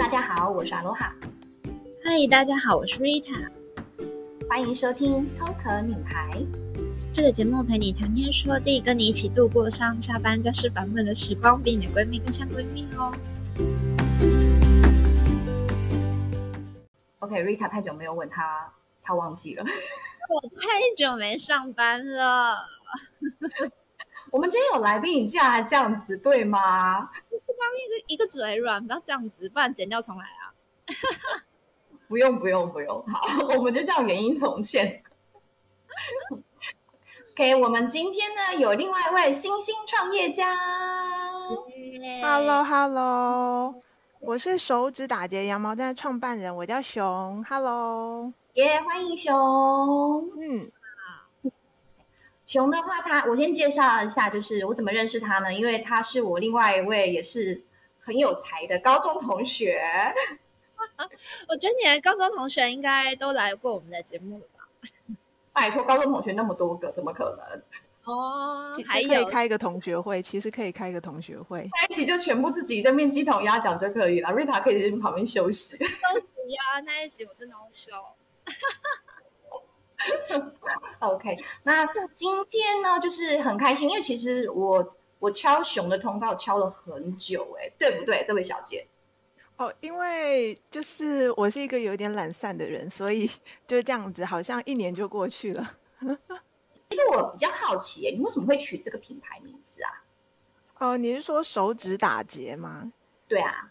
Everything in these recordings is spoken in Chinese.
大家好，我是阿罗哈。嗨，大家好，我是 Rita。欢迎收听《偷壳女孩》这个节目，陪你谈天说地，跟你一起度过上下班家事烦闷的时光，比你的闺蜜更像闺蜜哦。OK，Rita 太久没有问他，他忘记了。我太久没上班了。我们今天有来宾，你竟然还这样子，对吗？是刚一个一个嘴软，不要这样子，不然剪掉重来啊。不用不用不用，好，我们就这样原因重现。OK，我们今天呢有另外一位新兴创业家。Hello Hello，我是手指打结羊毛毡的创办人，我叫熊。Hello，耶，yeah, 欢迎熊。嗯，熊的话他，他我先介绍一下，就是我怎么认识他呢？因为他是我另外一位也是很有才的高中同学。我觉得你的高中同学应该都来过我们的节目了吧？拜托，高中同学那么多个，怎么可能？哦，其实可以开一个同学会，其实可以开一个同学会，在一起就全部自己在面鸡同鸭讲就可以了。瑞塔可以在旁边休息。休息呀，那一集我真的要休。OK，那今天呢，就是很开心，因为其实我我敲熊的通告敲了很久，哎，对不对，这位小姐？哦，因为就是我是一个有点懒散的人，所以 就这样子，好像一年就过去了。其实我比较好奇，你为什么会取这个品牌名字啊？哦，你是说手指打结吗？对啊，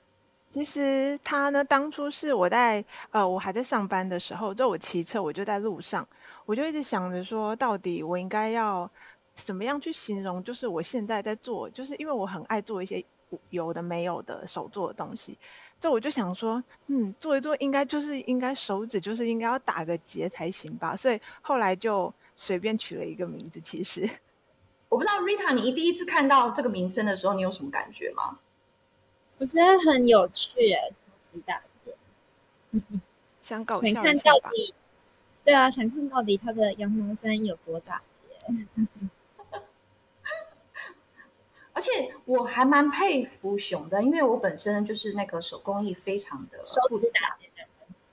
其实他呢，当初是我在呃，我还在上班的时候，就我骑车，我就在路上，我就一直想着说，到底我应该要怎么样去形容，就是我现在在做，就是因为我很爱做一些有的没有的手做的东西。这我就想说，嗯，做一做应该就是应该手指就是应该要打个结才行吧，所以后来就随便取了一个名字。其实我不知道 Rita，你第一次看到这个名称的时候，你有什么感觉吗？我觉得很有趣，诶，手指打结，想搞笑，想看到底，对啊，想看到底它的羊毛毡有多大结。而且我还蛮佩服熊的，因为我本身就是那个手工艺非常的复杂。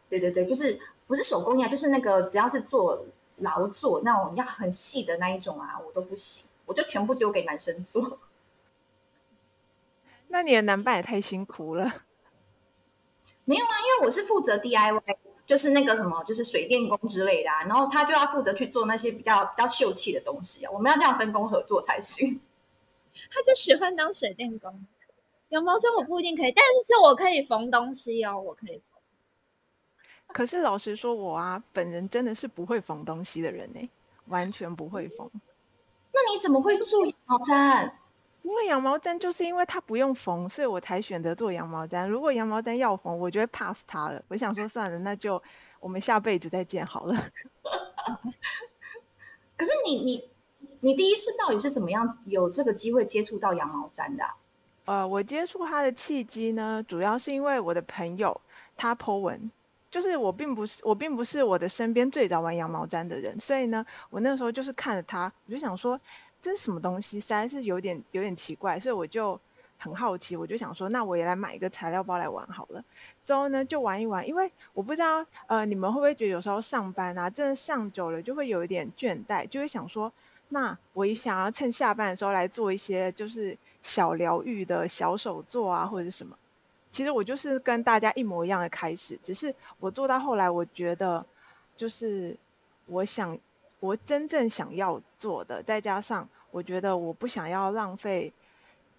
对对对，就是不是手工艺啊，就是那个只要是做劳作那种要很细的那一种啊，我都不行，我就全部丢给男生做。那你的男伴也太辛苦了。没有啊，因为我是负责 DIY，就是那个什么，就是水电工之类的啊，然后他就要负责去做那些比较比较秀气的东西啊，我们要这样分工合作才行。他就喜欢当水电工，羊毛毡我不一定可以，但是我可以缝东西哦，我可以缝。可是老实说，我啊，本人真的是不会缝东西的人呢，完全不会缝。那你怎么会做羊毛毡？因为羊毛毡就是因为它不用缝，所以我才选择做羊毛毡。如果羊毛毡要缝，我就会 pass 它了。我想说算了，那就我们下辈子再见好了。可是你你。你第一次到底是怎么样有这个机会接触到羊毛毡的啊？呃，我接触它的契机呢，主要是因为我的朋友他 po 文，就是我并不是我并不是我的身边最早玩羊毛毡的人，所以呢，我那时候就是看着他，我就想说这是什么东西，实在是有点有点奇怪，所以我就很好奇，我就想说，那我也来买一个材料包来玩好了。之后呢，就玩一玩，因为我不知道呃你们会不会觉得有时候上班啊，真的上久了就会有一点倦怠，就会想说。那我也想要趁下班的时候来做一些就是小疗愈的小手作啊，或者是什么。其实我就是跟大家一模一样的开始，只是我做到后来，我觉得就是我想我真正想要做的，再加上我觉得我不想要浪费，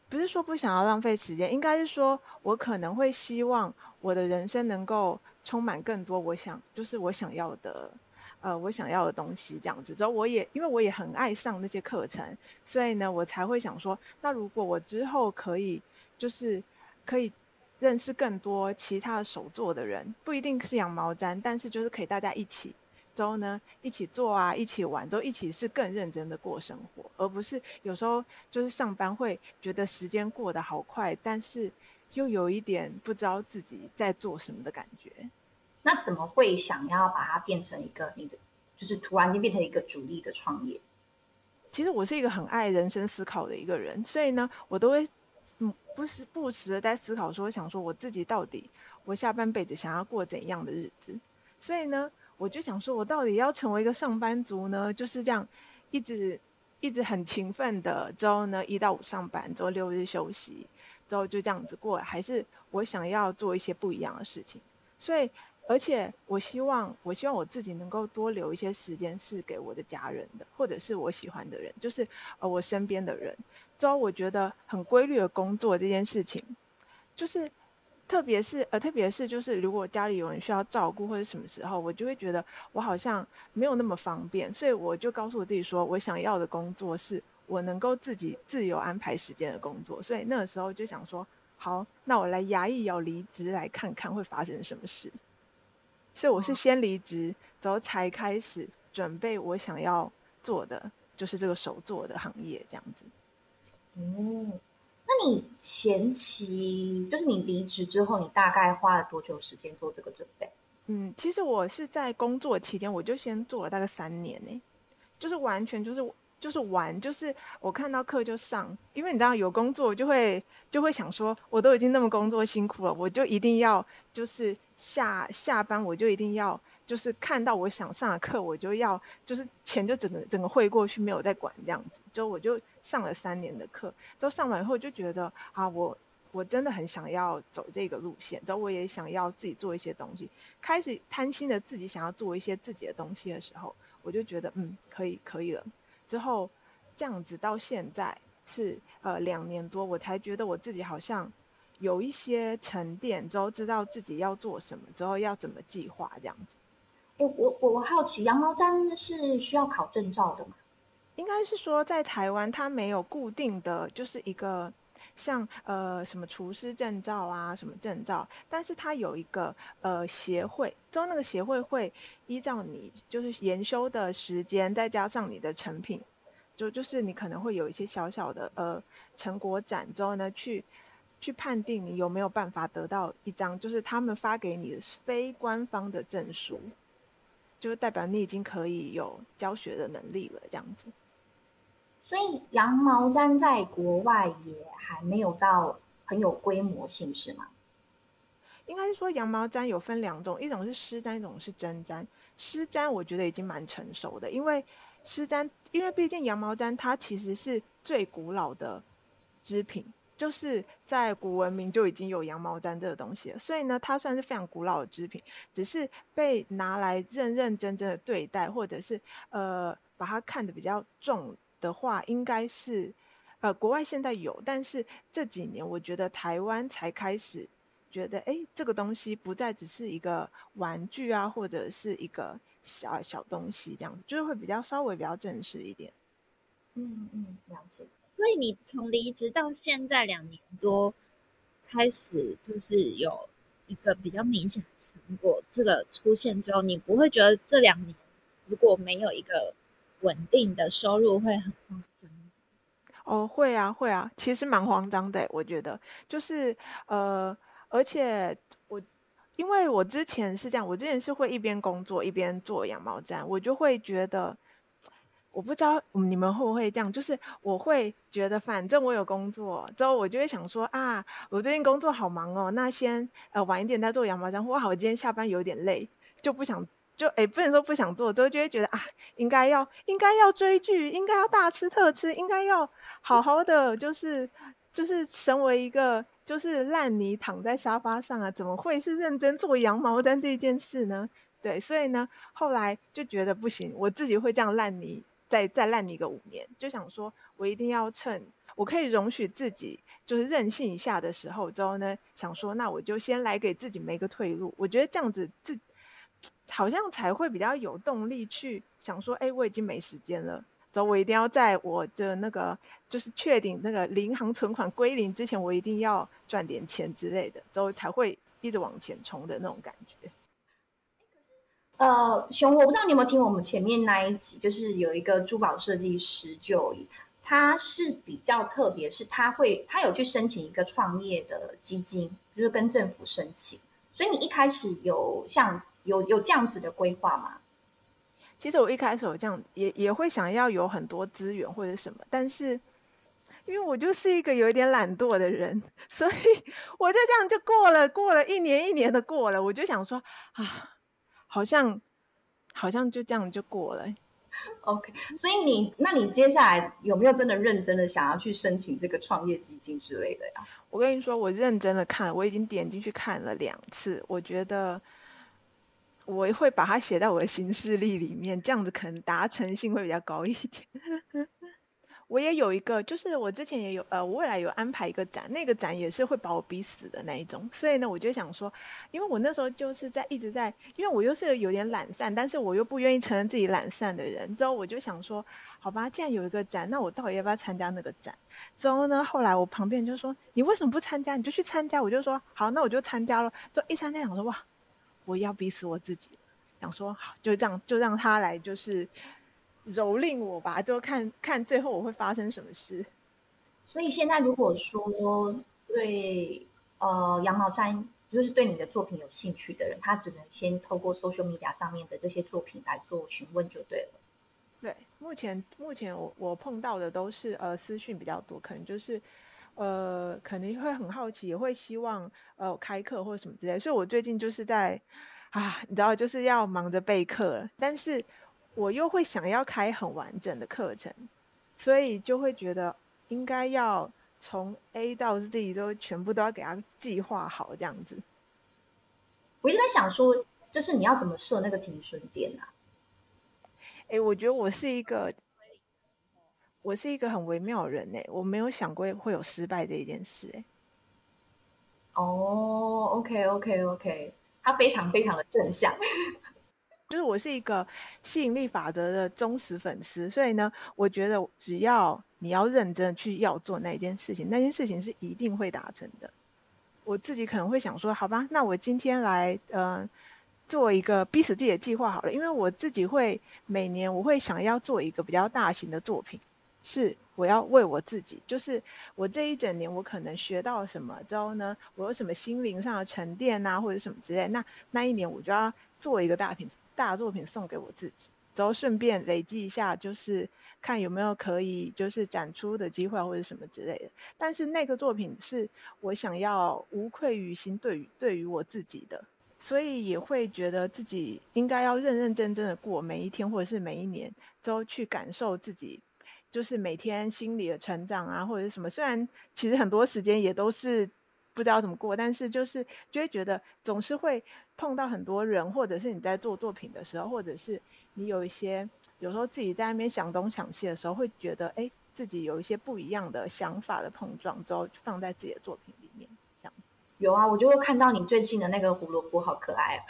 不是说不想要浪费时间，应该是说我可能会希望我的人生能够充满更多我想就是我想要的。呃，我想要的东西这样子，之后我也因为我也很爱上那些课程，所以呢，我才会想说，那如果我之后可以，就是可以认识更多其他的手作的人，不一定是羊毛毡，但是就是可以大家一起，之后呢，一起做啊，一起玩，都一起是更认真的过生活，而不是有时候就是上班会觉得时间过得好快，但是又有一点不知道自己在做什么的感觉。那怎么会想要把它变成一个你的，就是突然间变成一个主力的创业？其实我是一个很爱人生思考的一个人，所以呢，我都会嗯，不时不时的在思考说，想说我自己到底我下半辈子想要过怎样的日子？所以呢，我就想说，我到底要成为一个上班族呢？就是这样，一直一直很勤奋的，之后呢，一到五上班，之后六日休息，之后就这样子过，还是我想要做一些不一样的事情？所以。而且我希望，我希望我自己能够多留一些时间是给我的家人的，或者是我喜欢的人，就是呃我身边的人。之后我觉得很规律的工作这件事情，就是特别是呃特别是就是如果家里有人需要照顾或者什么时候，我就会觉得我好像没有那么方便，所以我就告诉我自己说，我想要的工作是我能够自己自由安排时间的工作。所以那个时候就想说，好，那我来牙一咬离职，来看看会发生什么事。所以我是先离职，然后才开始准备我想要做的，就是这个手做的行业这样子。嗯，那你前期就是你离职之后，你大概花了多久时间做这个准备？嗯，其实我是在工作期间，我就先做了大概三年呢，就是完全就是。就是玩，就是我看到课就上，因为你知道有工作就会就会想说，我都已经那么工作辛苦了，我就一定要就是下下班我就一定要就是看到我想上的课，我就要就是钱就整个整个汇过去，没有再管这样子。就我就上了三年的课，都上完以后就觉得啊，我我真的很想要走这个路线，然后我也想要自己做一些东西，开始贪心的自己想要做一些自己的东西的时候，我就觉得嗯，可以可以了。之后这样子到现在是呃两年多，我才觉得我自己好像有一些沉淀，之后知道自己要做什么，之后要怎么计划这样子。我我我好奇，羊毛毡是需要考证照的吗？应该是说在台湾它没有固定的就是一个像呃什么厨师证照啊什么证照，但是它有一个呃协会，之后那个协会会依照你就是研修的时间，再加上你的成品。就就是你可能会有一些小小的呃成果展之后呢，去去判定你有没有办法得到一张就是他们发给你的非官方的证书，就是代表你已经可以有教学的能力了这样子。所以羊毛毡在国外也还没有到很有规模性，是吗？应该是说羊毛毡有分两种，一种是湿毡，一种是针毡。湿毡我觉得已经蛮成熟的，因为湿毡，因为毕竟羊毛毡它其实是最古老的织品，就是在古文明就已经有羊毛毡这个东西，所以呢，它算是非常古老的织品，只是被拿来认认真真的对待，或者是呃把它看得比较重的话，应该是呃国外现在有，但是这几年我觉得台湾才开始觉得，哎，这个东西不再只是一个玩具啊，或者是一个。小小东西这样子，就是会比较稍微比较正式一点。嗯嗯，了解。所以你从离职到现在两年多，开始就是有一个比较明显的成果，这个出现之后，你不会觉得这两年如果没有一个稳定的收入会很慌张？哦，会啊，会啊，其实蛮慌张的。我觉得就是呃，而且我。因为我之前是这样，我之前是会一边工作一边做羊毛毡，我就会觉得，我不知道你们会不会这样，就是我会觉得，反正我有工作之后，我就会想说啊，我最近工作好忙哦，那先呃晚一点再做羊毛毡，或好，我今天下班有点累，就不想就诶不能说不想做，之后就会觉得啊，应该要应该要追剧，应该要大吃特吃，应该要好好的，就是就是成为一个。就是烂泥躺在沙发上啊，怎么会是认真做羊毛毡这件事呢？对，所以呢，后来就觉得不行，我自己会这样烂泥，再再烂你个五年，就想说我一定要趁我可以容许自己就是任性一下的时候，之后呢，想说那我就先来给自己没个退路。我觉得这样子自好像才会比较有动力去想说，哎，我已经没时间了。走我一定要在我的那个就是确定那个银行存款归零之前，我一定要赚点钱之类的，之后才会一直往前冲的那种感觉。呃，熊，我不知道你有没有听我们前面那一集，就是有一个珠宝设计师，就他是比较特别，是他会他有去申请一个创业的基金，就是跟政府申请。所以你一开始有像有有这样子的规划吗？其实我一开始有这样也也会想要有很多资源或者什么，但是因为我就是一个有一点懒惰的人，所以 我就这样就过了，过了一年一年的过了，我就想说啊，好像好像就这样就过了。OK，所以你那你接下来有没有真的认真的想要去申请这个创业基金之类的呀？我跟你说，我认真的看，我已经点进去看了两次，我觉得我会把它写在我的行事历里面，这样子可能达成性会比较高一点。我也有一个，就是我之前也有，呃，我未来有安排一个展，那个展也是会把我逼死的那一种。所以呢，我就想说，因为我那时候就是在一直在，因为我又是有点懒散，但是我又不愿意承认自己懒散的人。之后我就想说，好吧，既然有一个展，那我到底要不要参加那个展？之后呢，后来我旁边就说，你为什么不参加？你就去参加。我就说，好，那我就参加了。就一参加，想说，哇，我要逼死我自己，想说，好，就这样，就让他来，就是。蹂躏我吧，就看看最后我会发生什么事。所以现在如果说对呃羊毛毡，就是对你的作品有兴趣的人，他只能先透过 social media 上面的这些作品来做询问就对了。对，目前目前我我碰到的都是呃私讯比较多，可能就是呃可能会很好奇，也会希望呃开课或者什么之类。所以我最近就是在啊，你知道就是要忙着备课，但是。我又会想要开很完整的课程，所以就会觉得应该要从 A 到 Z 都全部都要给他计划好这样子。我一直在想说，就是你要怎么设那个停损点啊？哎，我觉得我是一个，我是一个很微妙的人哎，我没有想过会有失败这一件事哎。哦，OK OK OK，他非常非常的正向。就是我是一个吸引力法则的忠实粉丝，所以呢，我觉得只要你要认真去要做那件事情，那件事情是一定会达成的。我自己可能会想说，好吧，那我今天来呃做一个逼死自己的计划好了，因为我自己会每年我会想要做一个比较大型的作品，是我要为我自己，就是我这一整年我可能学到什么之后呢，我有什么心灵上的沉淀啊，或者什么之类，那那一年我就要做一个大品。大作品送给我自己，然后顺便累积一下，就是看有没有可以就是展出的机会或者什么之类的。但是那个作品是我想要无愧于心，对于对于我自己的，所以也会觉得自己应该要认认真真的过每一天或者是每一年，都去感受自己，就是每天心理的成长啊，或者是什么。虽然其实很多时间也都是。不知道怎么过，但是就是就会觉得总是会碰到很多人，或者是你在做作品的时候，或者是你有一些有时候自己在那边想东想西的时候，会觉得哎，自己有一些不一样的想法的碰撞，之后放在自己的作品里面，这样。有啊，我就会看到你最近的那个胡萝卜，好可爱啊！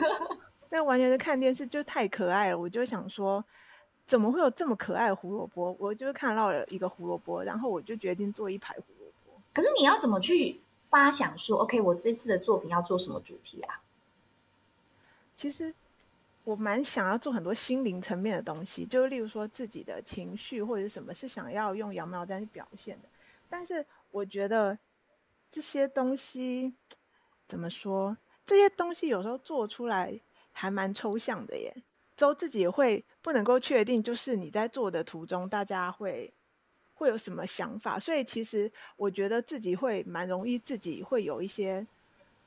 那完全是看电视就太可爱了，我就想说，怎么会有这么可爱的胡萝卜？我就看到了一个胡萝卜，然后我就决定做一排胡萝卜。可是你要怎么去？发想说：“OK，我这次的作品要做什么主题啊？”其实我蛮想要做很多心灵层面的东西，就例如说自己的情绪或者什么是想要用羊毛毡去表现的。但是我觉得这些东西怎么说？这些东西有时候做出来还蛮抽象的耶。之后自己会不能够确定，就是你在做的途中，大家会。会有什么想法？所以其实我觉得自己会蛮容易，自己会有一些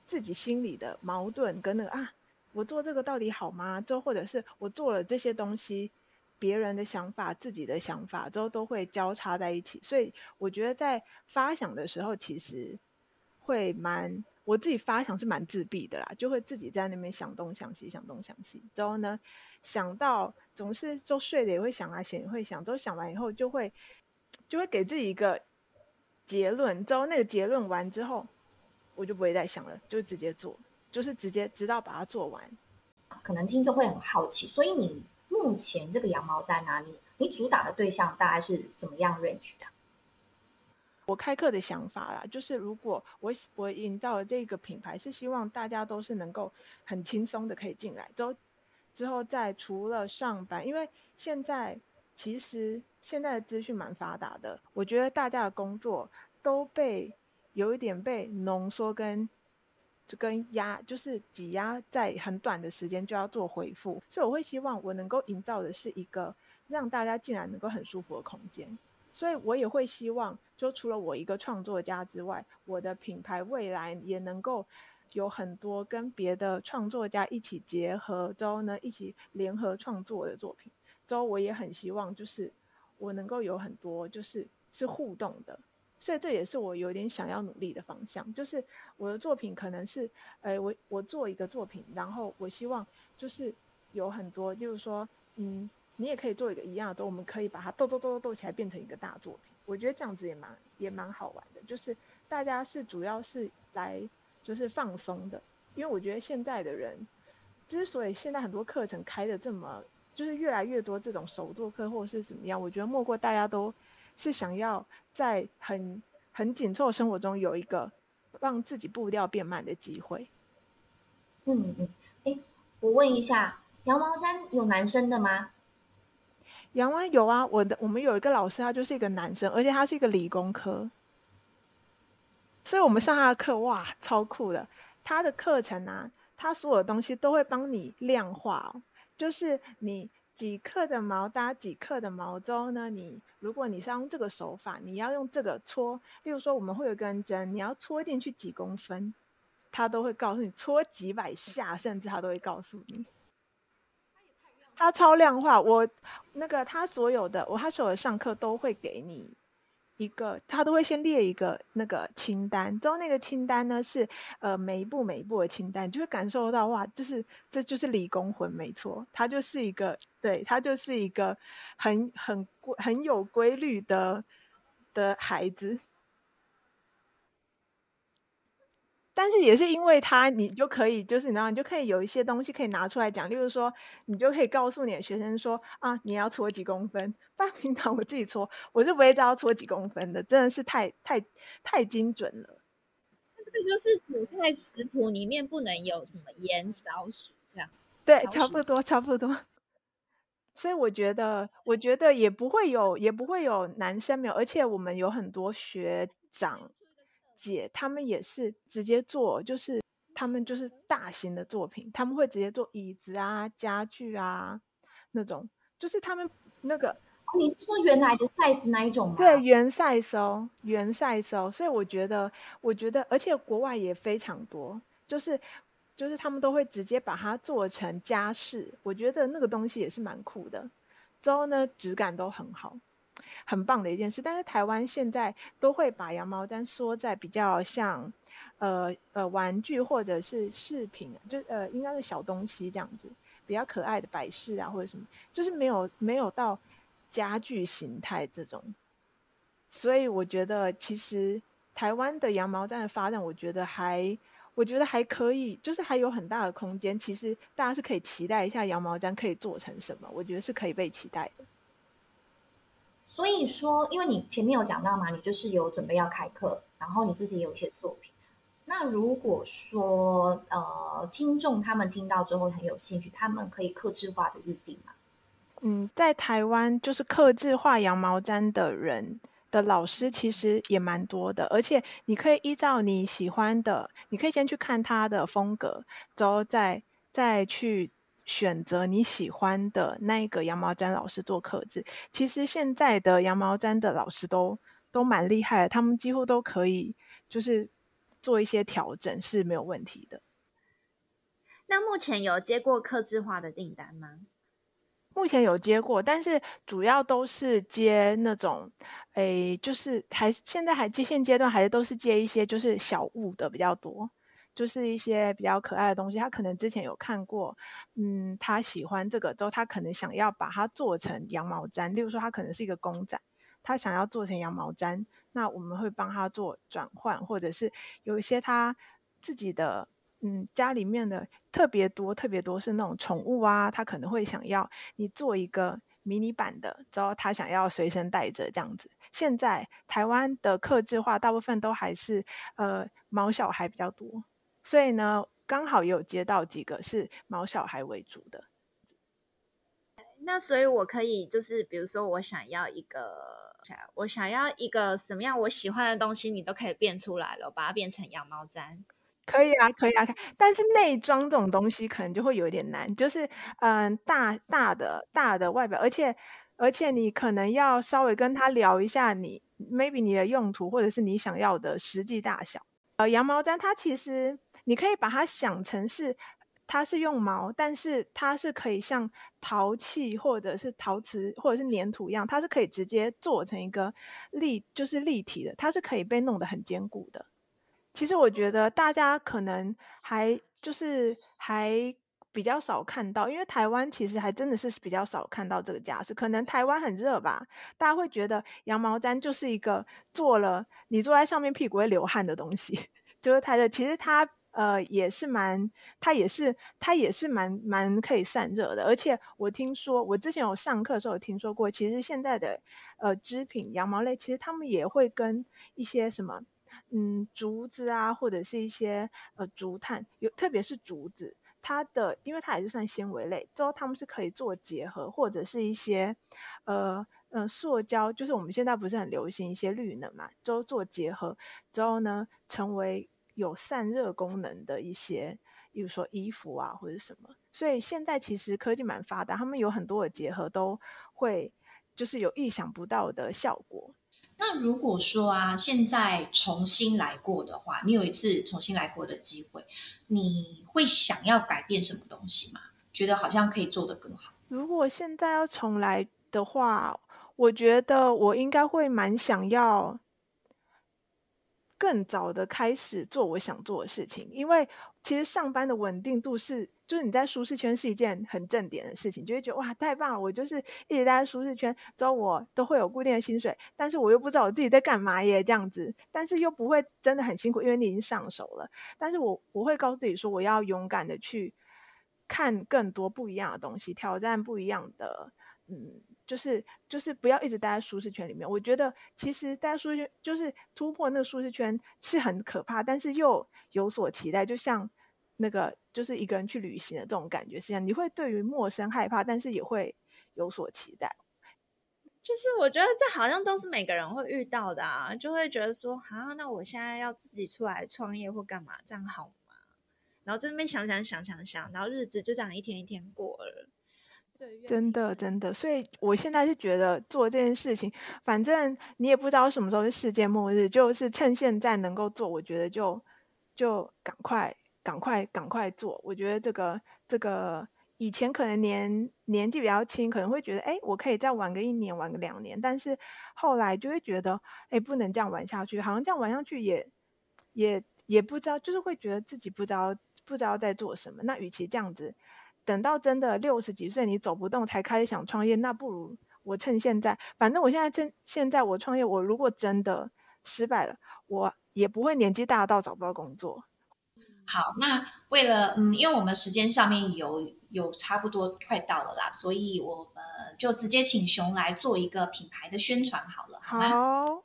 自己心里的矛盾跟那个啊，我做这个到底好吗？之后或者是我做了这些东西，别人的想法、自己的想法之后都会交叉在一起。所以我觉得在发想的时候，其实会蛮我自己发想是蛮自闭的啦，就会自己在那边想东想西，想东想西。之后呢，想到总是就睡了也会想啊，醒也会想，之后想完以后就会。就会给自己一个结论，之后那个结论完之后，我就不会再想了，就直接做，就是直接直到把它做完。可能听众会很好奇，所以你目前这个羊毛在哪里？你主打的对象大概是怎么样 range 的？我开课的想法啦，就是如果我我引到了这个品牌，是希望大家都是能够很轻松的可以进来，之后之后再除了上班，因为现在。其实现在的资讯蛮发达的，我觉得大家的工作都被有一点被浓缩跟就跟压，就是挤压在很短的时间就要做回复，所以我会希望我能够营造的是一个让大家进来能够很舒服的空间。所以我也会希望，就除了我一个创作家之外，我的品牌未来也能够有很多跟别的创作家一起结合之后呢，一起联合创作的作品。之后我也很希望，就是我能够有很多，就是是互动的。所以这也是我有点想要努力的方向，就是我的作品可能是，哎，我我做一个作品，然后我希望就是有很多，就是说，嗯。你也可以做一个一样的，我们可以把它斗斗斗斗斗起来，变成一个大作品。我觉得这样子也蛮也蛮好玩的，就是大家是主要是来就是放松的，因为我觉得现在的人之所以现在很多课程开的这么，就是越来越多这种手作课或者是怎么样，我觉得莫过大家都是想要在很很紧凑的生活中有一个让自己步调变慢的机会。嗯嗯，哎，我问一下，羊毛毡有男生的吗？羊湾有啊，我的我们有一个老师，他就是一个男生，而且他是一个理工科，所以我们上他的课哇，超酷的。他的课程啊，他所有的东西都会帮你量化哦，就是你几克的毛搭几克的毛之后呢，你如果你是用这个手法，你要用这个搓，例如说我们会有根针，你要戳进去几公分，他都会告诉你，戳几百下，甚至他都会告诉你。他超量化，我那个他所有的我他所有的上课都会给你一个，他都会先列一个那个清单，之后那个清单呢是呃每一步每一步的清单，就会感受到哇，就是这就是理工魂没错，他就是一个对他就是一个很很很有规律的的孩子。但是也是因为他，你就可以，就是你知道，你就可以有一些东西可以拿出来讲。例如说，你就可以告诉你的学生说啊，你要搓几公分。不然平常我自己搓，我是不会知道搓几公分的，真的是太太太精准了。这个就是煮菜食谱里面不能有什么盐少许这样。对，差不多差不多。所以我觉得，我觉得也不会有，也不会有男生没有，而且我们有很多学长。姐，他们也是直接做，就是他们就是大型的作品，他们会直接做椅子啊、家具啊那种，就是他们那个，你是说原来的 size 那一种吗？对，原 size 哦，原 size 哦，所以我觉得，我觉得，而且国外也非常多，就是就是他们都会直接把它做成家饰，我觉得那个东西也是蛮酷的，之后呢，质感都很好。很棒的一件事，但是台湾现在都会把羊毛毡缩在比较像，呃呃玩具或者是饰品，就呃应该是小东西这样子，比较可爱的摆饰啊或者什么，就是没有没有到家具形态这种，所以我觉得其实台湾的羊毛毡的发展，我觉得还我觉得还可以，就是还有很大的空间。其实大家是可以期待一下羊毛毡可以做成什么，我觉得是可以被期待的。所以说，因为你前面有讲到嘛，你就是有准备要开课，然后你自己有一些作品。那如果说呃，听众他们听到之后很有兴趣，他们可以克制化的预定吗？嗯，在台湾就是克制化羊毛毡的人的老师其实也蛮多的，而且你可以依照你喜欢的，你可以先去看他的风格，之后再再去。选择你喜欢的那一个羊毛毡老师做客制。其实现在的羊毛毡的老师都都蛮厉害的，他们几乎都可以就是做一些调整是没有问题的。那目前有接过客制化的订单吗？目前有接过，但是主要都是接那种，诶，就是还现在还接现阶段还是都是接一些就是小物的比较多。就是一些比较可爱的东西，他可能之前有看过，嗯，他喜欢这个之后，他可能想要把它做成羊毛毡。例如说，他可能是一个公仔，他想要做成羊毛毡，那我们会帮他做转换，或者是有一些他自己的，嗯，家里面的特别多、特别多是那种宠物啊，他可能会想要你做一个迷你版的，之后他想要随身带着这样子。现在台湾的客制化大部分都还是呃毛小孩比较多。所以呢，刚好也有接到几个是毛小孩为主的。那所以，我可以就是，比如说，我想要一个，我想要一个什么样我喜欢的东西，你都可以变出来了，把它变成羊毛毡。可以啊，可以啊，但是内装这种东西可能就会有点难，就是嗯，大大的大的外表，而且而且你可能要稍微跟他聊一下你，你 maybe 你的用途或者是你想要的实际大小。呃，羊毛毡它其实你可以把它想成是，它是用毛，但是它是可以像陶器或者是陶瓷或者是粘土一样，它是可以直接做成一个立，就是立体的，它是可以被弄得很坚固的。其实我觉得大家可能还就是还。比较少看到，因为台湾其实还真的是比较少看到这个家饰。可能台湾很热吧，大家会觉得羊毛毡就是一个坐了你坐在上面屁股会流汗的东西，就是它的。其实它呃也是蛮，它也是它也是蛮蛮可以散热的。而且我听说，我之前有上课的时候有听说过，其实现在的呃织品羊毛类，其实他们也会跟一些什么嗯竹子啊，或者是一些呃竹炭，有特别是竹子。它的，因为它也是算纤维类，之后它们是可以做结合，或者是一些，呃呃，塑胶，就是我们现在不是很流行一些绿能嘛，之后做结合之后呢，成为有散热功能的一些，比如说衣服啊或者什么。所以现在其实科技蛮发达，他们有很多的结合都会，就是有意想不到的效果。那如果说啊，现在重新来过的话，你有一次重新来过的机会，你会想要改变什么东西吗？觉得好像可以做得更好。如果现在要重来的话，我觉得我应该会蛮想要更早的开始做我想做的事情，因为其实上班的稳定度是。就是你在舒适圈是一件很正点的事情，就会觉得哇，太棒了！我就是一直待在舒适圈，之后我都会有固定的薪水，但是我又不知道我自己在干嘛耶，这样子，但是又不会真的很辛苦，因为你已经上手了。但是我我会告诉自己说，我要勇敢的去看更多不一样的东西，挑战不一样的，嗯，就是就是不要一直待在舒适圈里面。我觉得其实待在舒适圈就是突破那个舒适圈是很可怕，但是又有所期待，就像。那个就是一个人去旅行的这种感觉，是一样，你会对于陌生害怕，但是也会有所期待。就是我觉得这好像都是每个人会遇到的啊，就会觉得说，啊，那我现在要自己出来创业或干嘛，这样好吗？然后这边想想想想想，然后日子就这样一天一天过了。真的真的，所以我现在是觉得做这件事情，反正你也不知道什么时候是世界末日，就是趁现在能够做，我觉得就就赶快。赶快赶快做！我觉得这个这个以前可能年年纪比较轻，可能会觉得哎，我可以再玩个一年，玩个两年。但是后来就会觉得哎，不能这样玩下去，好像这样玩下去也也也不知道，就是会觉得自己不知道不知道在做什么。那与其这样子，等到真的六十几岁你走不动才开始想创业，那不如我趁现在，反正我现在趁现在我创业，我如果真的失败了，我也不会年纪大到找不到工作。好，那为了嗯，因为我们时间上面有有差不多快到了啦，所以我们就直接请熊来做一个品牌的宣传好了。好，好，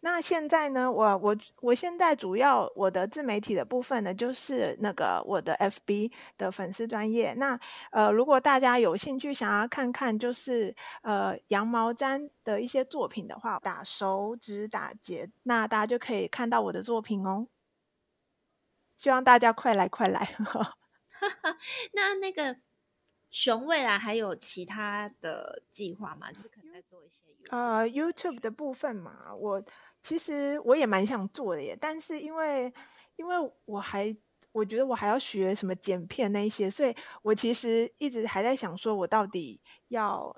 那现在呢，我我我现在主要我的自媒体的部分呢，就是那个我的 FB 的粉丝专业。那呃，如果大家有兴趣想要看看，就是呃羊毛毡的一些作品的话，打手指打结，那大家就可以看到我的作品哦。希望大家快来快来！那那个熊未来还有其他的计划吗？就是可能在做一些呃 YouTube 的部分嘛。我其实我也蛮想做的耶，但是因为因为我还我觉得我还要学什么剪片那一些，所以我其实一直还在想说，我到底要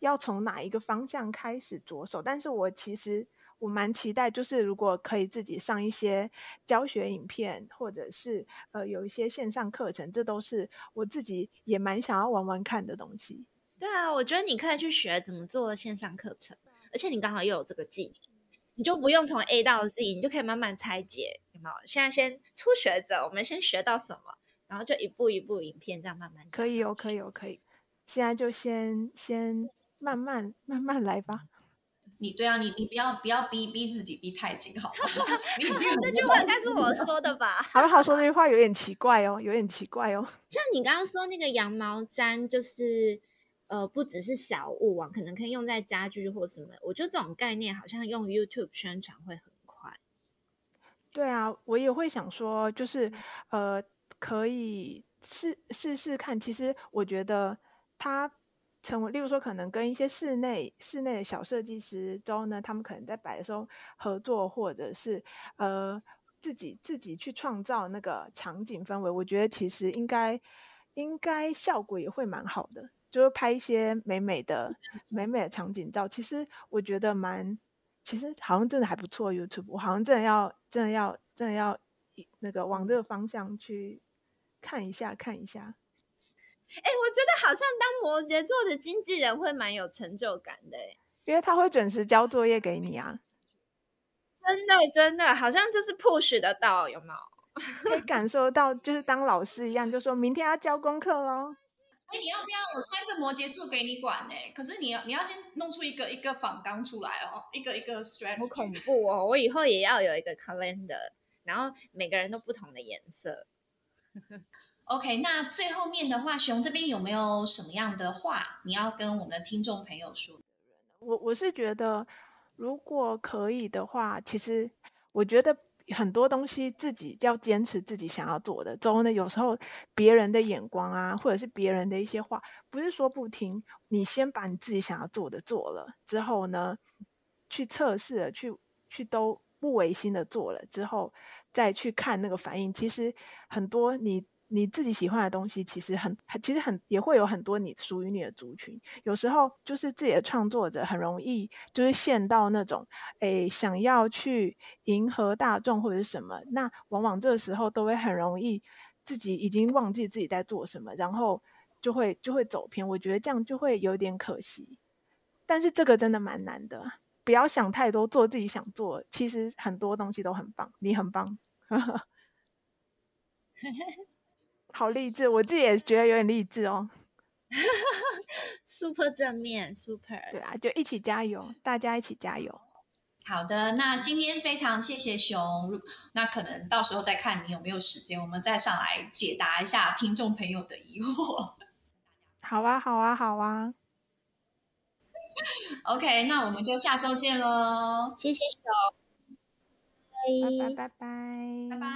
要从哪一个方向开始着手？但是我其实。我蛮期待，就是如果可以自己上一些教学影片，或者是呃有一些线上课程，这都是我自己也蛮想要玩玩看的东西。对啊，我觉得你可以去学怎么做线上课程，而且你刚好又有这个技能，你就不用从 A 到 Z，你就可以慢慢拆解，有没有？现在先初学者，我们先学到什么，然后就一步一步影片这样慢慢。可以哦，可以哦，可以。现在就先先慢慢慢慢来吧。你对啊，你你不要不要逼逼自己逼太紧，好吗？这句话应该是我说的吧？好了，好说这句话有点奇怪哦，有点奇怪哦。像你刚刚说那个羊毛毡，就是呃，不只是小物啊，可能可以用在家具或什么。我觉得这种概念好像用 YouTube 宣传会很快。对啊，我也会想说，就是呃，可以试试试看。其实我觉得它。成为，例如说可能跟一些室内室内的小设计师之后呢，他们可能在摆的时候合作，或者是呃自己自己去创造那个场景氛围，我觉得其实应该应该效果也会蛮好的，就是拍一些美美的美美的场景照，其实我觉得蛮，其实好像真的还不错。YouTube，我好像真的要真的要真的要那个往这个方向去看一下看一下。哎，我觉得好像当摩羯座的经纪人会蛮有成就感的，因为他会准时交作业给你啊。真的真的，好像就是 push 得到，有没有？可以感受到，就是当老师一样，就说明天要交功课喽。哎，你要不要我三个摩羯座给你管呢？可是你要你要先弄出一个一个仿纲出来哦，一个一个 strategy。好恐怖哦！我以后也要有一个 calendar，然后每个人都不同的颜色。OK，那最后面的话，熊这边有没有什么样的话你要跟我们的听众朋友说？我我是觉得，如果可以的话，其实我觉得很多东西自己要坚持自己想要做的。之后呢，有时候别人的眼光啊，或者是别人的一些话，不是说不听，你先把你自己想要做的做了之后呢，去测试了，去去都不违心的做了之后，再去看那个反应。其实很多你。你自己喜欢的东西，其实很，很其实很也会有很多你属于你的族群。有时候就是自己的创作者很容易就是陷到那种，诶，想要去迎合大众或者是什么，那往往这个时候都会很容易自己已经忘记自己在做什么，然后就会就会走偏。我觉得这样就会有点可惜。但是这个真的蛮难的，不要想太多，做自己想做。其实很多东西都很棒，你很棒。好励志，我自己也觉得有点励志哦。Super 正面，Super。对啊，就一起加油，大家一起加油。好的，那今天非常谢谢熊，那可能到时候再看你有没有时间，我们再上来解答一下听众朋友的疑惑。好啊，好啊，好啊。OK，那我们就下周见喽。谢谢熊，拜拜拜拜拜拜。